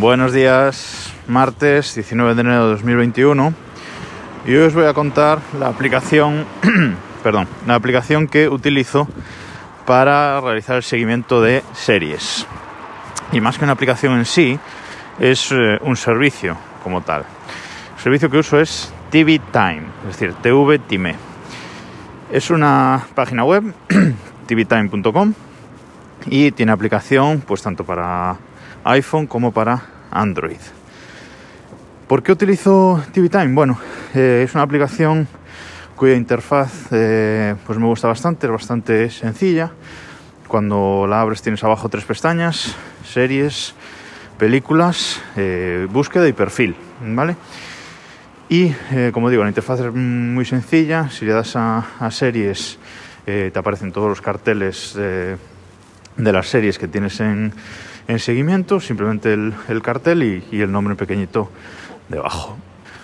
Buenos días, martes 19 de enero de 2021 y hoy os voy a contar la aplicación, perdón, la aplicación que utilizo para realizar el seguimiento de series. Y más que una aplicación en sí, es eh, un servicio como tal. El servicio que uso es TV Time, es decir, TV Time. Es una página web, tvtime.com, y tiene aplicación pues tanto para iPhone como para Android. ¿Por qué utilizo TV Time? Bueno, eh, es una aplicación cuya interfaz eh, pues me gusta bastante, es bastante sencilla. Cuando la abres tienes abajo tres pestañas, series, películas, eh, búsqueda y perfil, ¿vale? Y como digo, la interfaz es muy sencilla. Si le das a, series, te aparecen todos los carteles de las series que tienes en, en seguimiento, simplemente el, cartel y, el nombre pequeñito debajo.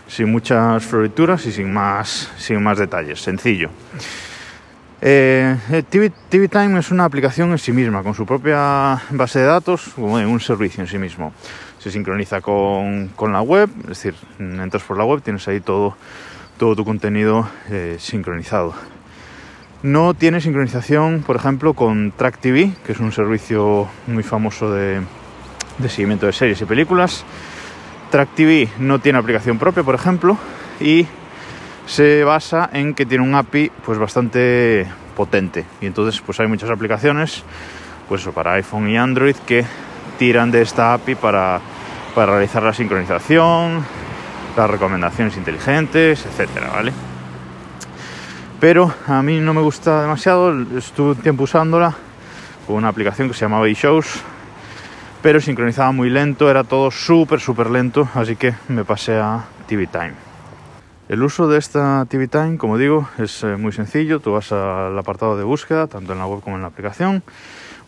Sin muchas florituras y sin más, sin más detalles, sencillo. Eh, eh TV, Time es una aplicación en sí misma, con su propia base de datos, como un servicio en sí mismo. Se sincroniza con, la web, es decir, entras por la web, tienes ahí todo, todo tu contenido eh, sincronizado. No tiene sincronización, por ejemplo, con Track TV, que es un servicio muy famoso de, seguimiento de series y películas. Track TV no tiene aplicación propia, por ejemplo, y se basa en que tiene un API pues bastante potente. Y entonces pues hay muchas aplicaciones, pues para iPhone y Android que tiran de esta API para, para realizar la sincronización, las recomendaciones inteligentes, etcétera, ¿vale? Pero a mí no me gusta demasiado. Estuve un tiempo usándola con una aplicación que se llamaba eShows, pero sincronizaba muy lento, era todo súper, súper lento, así que me pasé a TV Time. El uso de esta TV Time, como digo, es eh, muy sencillo. Tú vas al apartado de búsqueda, tanto en la web como en la aplicación,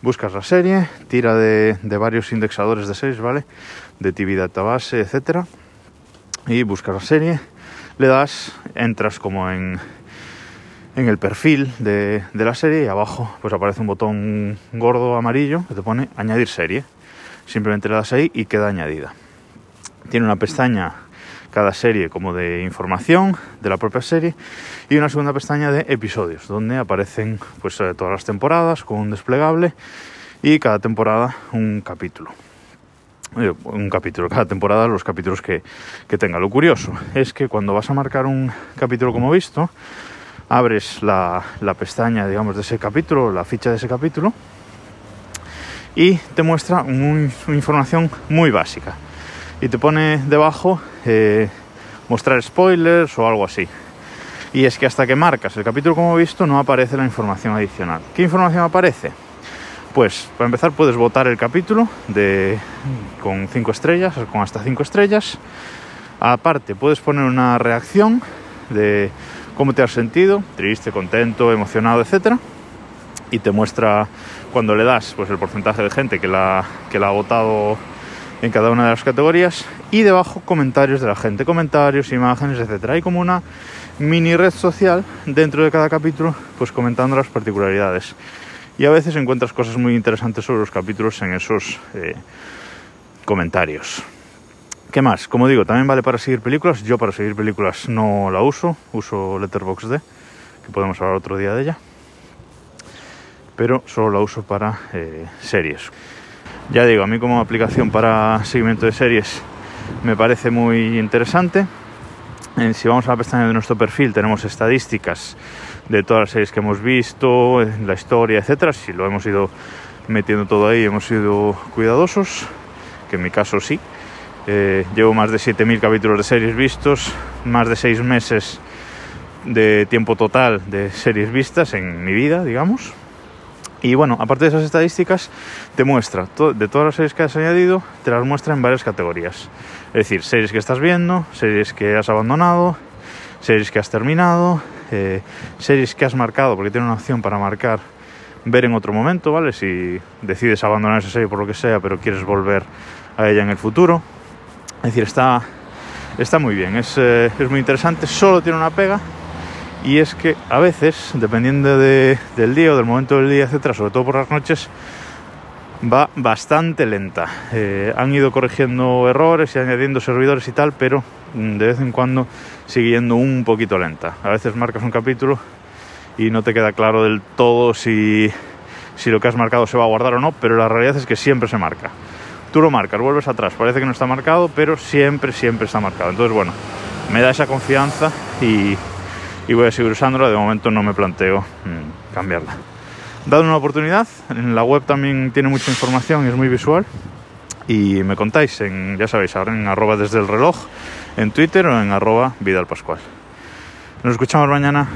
buscas la serie, tira de, varios indexadores de series, ¿vale? De TV Database, etcétera, y buscas la serie, le das, entras como en en el perfil de, la serie y abajo pues aparece un botón gordo amarillo que te pone añadir serie. Simplemente le das ahí y queda añadida. Tiene una pestaña cada serie como de información de la propia serie y una segunda pestaña de episodios donde aparecen pues eh, todas las temporadas con un desplegable y cada temporada un capítulo eh, un capítulo cada temporada los capítulos que, que tenga lo curioso es que cuando vas a marcar un capítulo como visto abres la, pestaña, digamos, de ese capítulo, la ficha de ese capítulo, y te muestra una información muy básica. Y te pone debajo eh, mostrar spoilers o algo así. Y es que hasta que marcas el capítulo como he visto no aparece la información adicional. ¿Qué información aparece? Pues para empezar puedes votar el capítulo de, con 5 estrellas, con hasta 5 estrellas. Aparte puedes poner una reacción de cómo te has sentido, triste, contento, emocionado, etc. Y te muestra cuando le das pues, el porcentaje de gente que la, que la ha votado en cada una de las categorías y debajo comentarios de la gente, comentarios, imágenes, etc. Hay como una mini red social dentro de cada capítulo, pues comentando las particularidades. Y a veces encuentras cosas muy interesantes sobre los capítulos en esos eh, comentarios. ¿Qué más? Como digo, también vale para seguir películas. Yo para seguir películas no la uso, uso Letterboxd, que podemos hablar otro día de ella. Pero solo la uso para eh, series. Ya digo, a mí como aplicación para seguimiento de series me parece muy interesante. si vamos a la pestaña de nuestro perfil tenemos estadísticas de todas las series que hemos visto, la historia, etcétera. Si lo hemos ido metiendo todo ahí, hemos sido cuidadosos, que en mi caso sí. Eh, llevo más de 7.000 capítulos de series vistos, más de 6 meses de tiempo total de series vistas en mi vida, digamos. Y bueno, aparte de esas estadísticas, te muestra de todas las series que has añadido, te las muestra en varias categorías. Es decir, series que estás viendo, series que has abandonado, series que has terminado, eh, series que has marcado, porque tiene una opción para marcar ver en otro momento, ¿vale? Si decides abandonar esa serie por lo que sea, pero quieres volver a ella en el futuro. Es decir, está, está muy bien, es, eh, es, muy interesante, solo tiene una pega y es que a veces, dependiendo del día o del momento del día, etcétera, sobre todo por las noches, va bastante lenta. Eh, han ido corrigiendo errores y añadiendo servidores y tal, pero mm, de vez en cuando sigue yendo un poquito lenta. A veces marcas un capítulo y no te queda claro del todo si, si lo que has marcado se va a guardar o no, pero la realidad es que siempre se marca. Tú lo marcas, vuelves atrás, parece que no está marcado, pero siempre, siempre está marcado. Entonces, bueno, me da esa confianza y, y voy a seguir usándola. De momento no me planteo mm, cambiarla. Dad una oportunidad, en la web también tiene mucha información, es muy visual. Y me contáis, en, ya sabéis, ahora en arroba desde el reloj, en Twitter o en arroba Vidal Pascual. Nos escuchamos mañana.